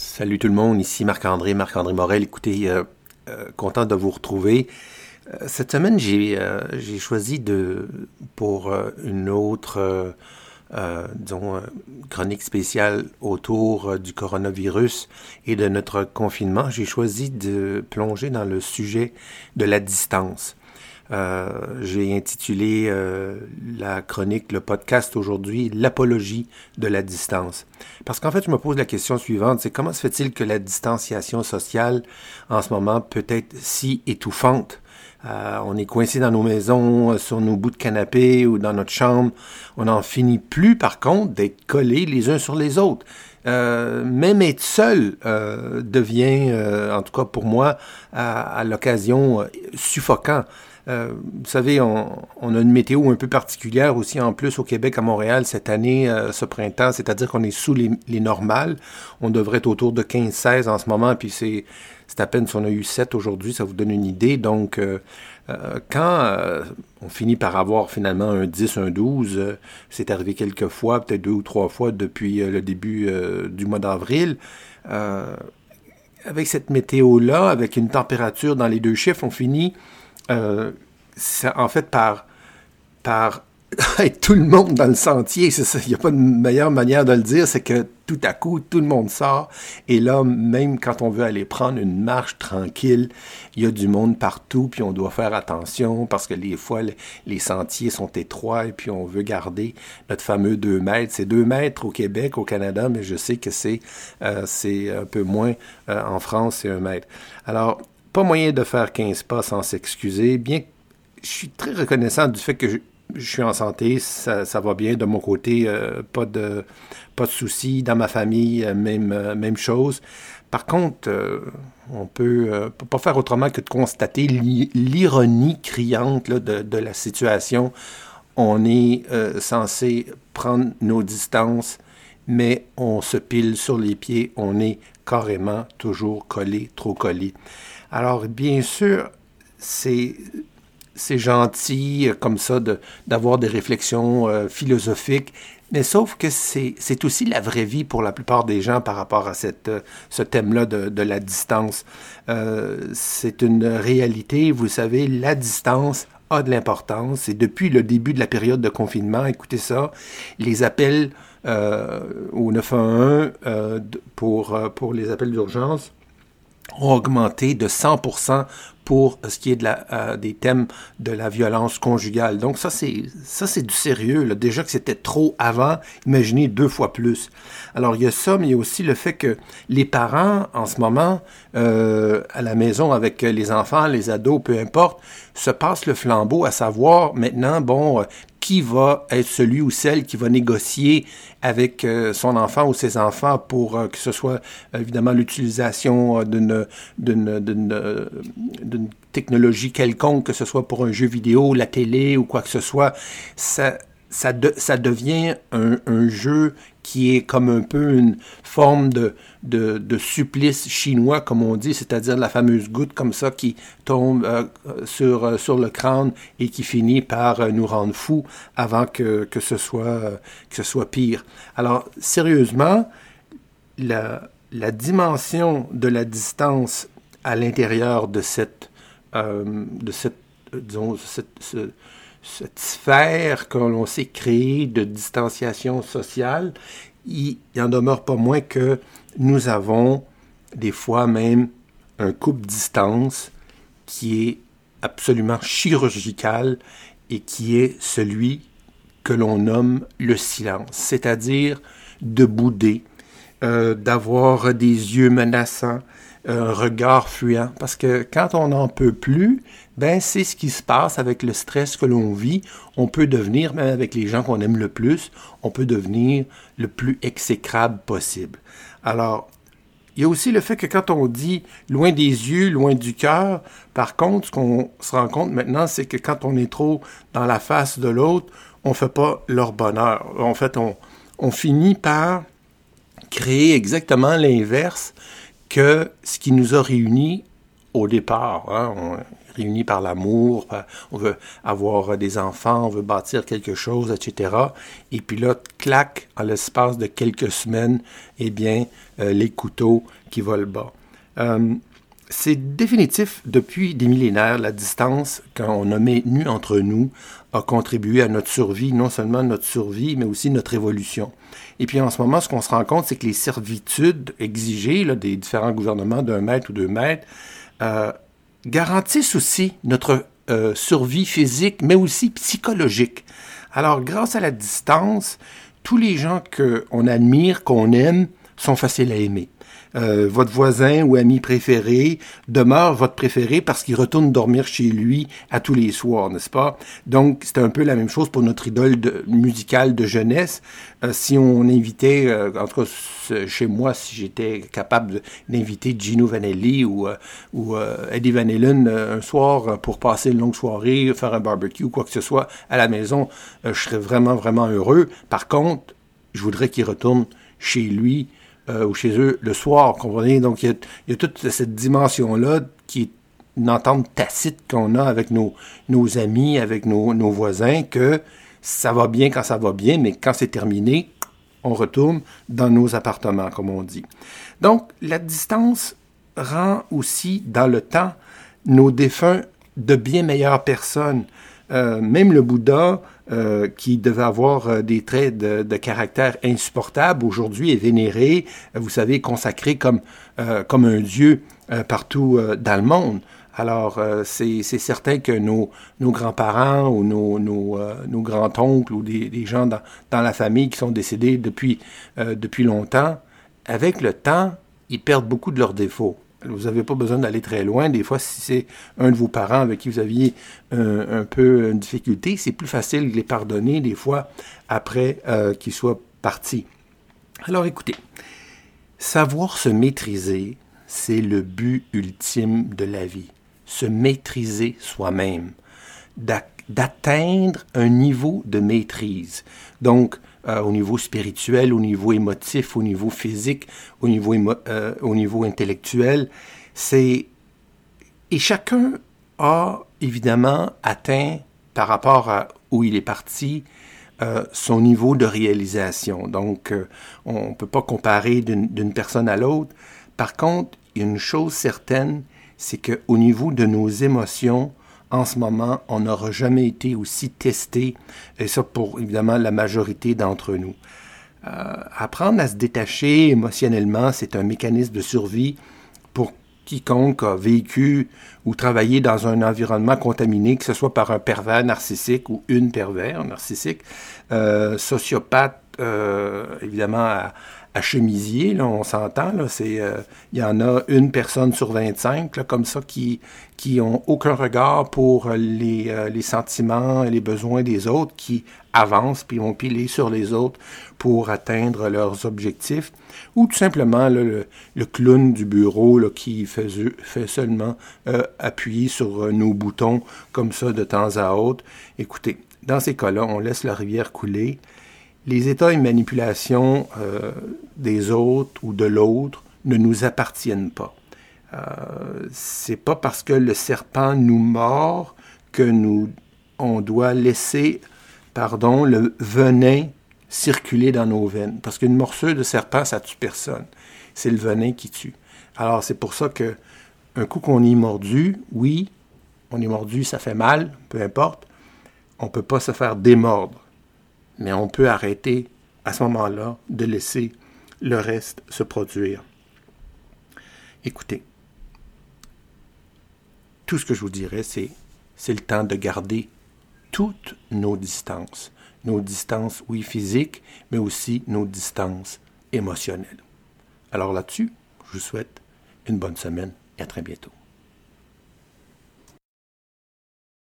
Salut tout le monde, ici Marc-André, Marc-André Morel. Écoutez, euh, euh, content de vous retrouver. Euh, cette semaine, j'ai choisi de, pour une autre, chronique spéciale autour du coronavirus et de notre confinement, j'ai choisi de plonger dans le sujet de la distance. Euh, j'ai intitulé euh, la chronique, le podcast aujourd'hui, l'apologie de la distance. Parce qu'en fait, je me pose la question suivante, c'est comment se fait-il que la distanciation sociale en ce moment peut être si étouffante? Euh, on est coincé dans nos maisons, sur nos bouts de canapé ou dans notre chambre. On n'en finit plus, par contre, d'être collés les uns sur les autres. même être seul devient, en tout cas pour moi, à l'occasion, suffocant. Euh, vous savez, on, a une météo un peu particulière aussi en plus au Québec, à Montréal, cette année, euh, ce printemps, c'est-à-dire qu'on est sous les, normales. On devrait être autour de 15-16 en ce moment, puis c'est, à peine si on a eu 7 aujourd'hui, ça vous donne une idée. Donc, euh, quand on finit par avoir finalement un 10, un 12, c'est arrivé quelques fois, peut-être deux ou trois fois depuis le début du mois d'avril, avec cette météo-là, avec une température dans les deux chiffres, on finit euh, en fait par, par tout le monde dans le sentier. Il n'y a pas de meilleure manière de le dire, c'est que tout à coup, tout le monde sort. Et là, même quand on veut aller prendre une marche tranquille, il y a du monde partout, puis on doit faire attention parce que des fois, les, sentiers sont étroits et puis on veut garder notre fameux 2 mètres. C'est 2 mètres au Québec, au Canada, mais je sais que c'est euh, un peu moins euh, en France, c'est un mètre. Alors, pas moyen de faire 15 pas sans s'excuser, bien que je suis très reconnaissant du fait que je, suis en santé, ça, va bien de mon côté, euh, pas de pas soucis dans ma famille, euh, même euh, même chose. Par contre, on peut pas faire autrement que de constater l'ironie criante de, la situation. On est censé prendre nos distances, mais on se pile sur les pieds, on est carrément toujours collé, trop collé. Alors, bien sûr, c'est c'est gentil euh, comme ça d'avoir des réflexions euh, philosophiques, mais sauf que c'est aussi la vraie vie pour la plupart des gens par rapport à cette, euh, ce thème-là de, de, la distance. c'est une réalité, vous savez, la distance a de l'importance et depuis le début de la période de confinement, écoutez ça, les appels au 911 pour, pour les appels d'urgence ont augmenté de 100% pour ce qui est de la, euh, des thèmes de la violence conjugale. Donc ça, c'est ça c'est du sérieux. Là. Déjà que c'était trop avant, imaginez deux fois plus. Alors il y a ça, mais il y a aussi le fait que les parents, en ce moment, euh, à la maison avec les enfants, les ados, peu importe, se passent le flambeau à savoir maintenant, bon, qui va être celui ou celle qui va négocier avec euh, son enfant ou ses enfants pour euh, que ce soit évidemment l'utilisation euh, d'une technologie quelconque, que ce soit pour un jeu vidéo, la télé ou quoi que ce soit. Ça, devient un, jeu qui est comme un peu une forme de, supplice chinois, comme on dit, c'est-à-dire la fameuse goutte comme ça qui tombe euh, sur, euh, sur le crâne et qui finit par euh, nous rendre fous avant que, ce soit, pire. Alors, sérieusement, la, dimension de la distance à l'intérieur de cette, de cette, disons, cette sphère que l'on s'est créée de distanciation sociale, il n'en demeure pas moins que nous avons des fois même un coupe distance qui est absolument chirurgical et qui est celui que l'on nomme le silence, c'est-à-dire de bouder, euh, d'avoir des yeux menaçants, un regard fuyant. Parce que quand on n'en peut plus, ben c'est ce qui se passe avec le stress que l'on vit. On peut devenir, même avec les gens qu'on aime le plus, on peut devenir le plus exécrable possible. Alors, il y a aussi le fait que quand on dit loin des yeux, loin du cœur, par contre, ce qu'on se rend compte maintenant, c'est que quand on est trop dans la face de l'autre, on ne fait pas leur bonheur. En fait, on, on finit par créer exactement l'inverse que ce qui nous a réunis au départ. Hein. réunis par l'amour, on veut avoir des enfants, on veut bâtir quelque chose, etc. Et puis là, clac, en l'espace de quelques semaines, eh bien, euh, les couteaux qui volent bas. Euh, c'est définitif, depuis des millénaires, la distance qu'on a maintenue entre nous a contribué à notre survie, non seulement notre survie, mais aussi notre évolution. Et puis en ce moment, ce qu'on se rend compte, c'est que les servitudes exigées là, des différents gouvernements d'un mètre ou deux mètres euh, garantissent aussi notre euh, survie physique, mais aussi psychologique. Alors, grâce à la distance, tous les gens qu'on admire, qu'on aime, sont faciles à aimer. Euh, votre voisin ou ami préféré demeure votre préféré parce qu'il retourne dormir chez lui à tous les soirs, n'est-ce pas? Donc, c'est un peu la même chose pour notre idole musicale de jeunesse. Euh, si on invitait, euh, en tout cas chez moi, si j'étais capable d'inviter Gino Vanelli ou, ou Eddie Van Halen un soir pour passer une longue soirée, faire un barbecue, quoi que ce soit à la maison, je serais vraiment, vraiment heureux. Par contre, je voudrais qu'il retourne chez lui euh, ou chez eux le soir, comprenez? Donc, il y a, toute cette dimension-là qui est une entente tacite qu'on a avec nos, nos amis, avec nos, nos, voisins, que ça va bien quand ça va bien, mais quand c'est terminé, on retourne dans nos appartements, comme on dit. Donc, la distance rend aussi dans le temps nos défunts de bien meilleures personnes. Euh, même le Bouddha, euh, qui devait avoir euh, des traits de, caractère insupportables, aujourd'hui est vénéré, vous savez, consacré comme, comme un dieu partout dans le monde. Alors, c'est certain que nos, nos grands-parents ou nos, nos, nos grands-oncles ou des, des gens dans, dans, la famille qui sont décédés depuis, depuis longtemps, avec le temps, ils perdent beaucoup de leurs défauts. Vous n'avez pas besoin d'aller très loin. Des fois, si c'est un de vos parents avec qui vous aviez un, peu une difficulté, c'est plus facile de les pardonner des fois après euh, qu'ils soient partis. Alors écoutez, savoir se maîtriser, c'est le but ultime de la vie. Se maîtriser soi-même, d'atteindre un niveau de maîtrise. Donc, euh, au niveau spirituel, au niveau émotif, au niveau physique, au niveau, euh, au niveau intellectuel. C'est et chacun a évidemment atteint par rapport à où il est parti euh, son niveau de réalisation. Donc, on ne peut pas comparer d'une personne à l'autre. Par contre, une chose certaine, c'est qu'au niveau de nos émotions, en ce moment, on n'aura jamais été aussi testé, et ça pour évidemment la majorité d'entre nous. Euh, apprendre à se détacher émotionnellement, c'est un mécanisme de survie pour quiconque a vécu ou travaillé dans un environnement contaminé, que ce soit par un pervers narcissique ou une pervers narcissique, euh, sociopathe, évidemment, à, à on s'entend, euh, il y en a une personne sur 25, là, comme ça, qui, qui ont aucun regard pour les, euh, les sentiments et les besoins des autres, qui avancent puis vont piler sur les autres pour atteindre leurs objectifs, ou tout simplement le, clown du bureau qui fait, seulement euh, appuyer sur nos boutons comme ça de temps à autre. Écoutez, dans ces cas-là, on laisse la rivière couler les états et manipulations euh, des autres ou de l'autre ne nous appartiennent pas. Euh, c'est pas parce que le serpent nous mord que nous on doit laisser pardon le venin circuler dans nos veines. Parce qu'une morsure de serpent ça tue personne. C'est le venin qui tue. Alors c'est pour ça que un coup qu'on est mordu oui on est mordu ça fait mal peu importe. On peut pas se faire démordre mais on peut arrêter à ce moment-là de laisser le reste se produire. Écoutez, tout ce que je vous dirais, c'est c'est le temps de garder toutes nos distances. Nos distances, oui, physiques, mais aussi nos distances émotionnelles. Alors là-dessus, je vous souhaite une bonne semaine et à très bientôt.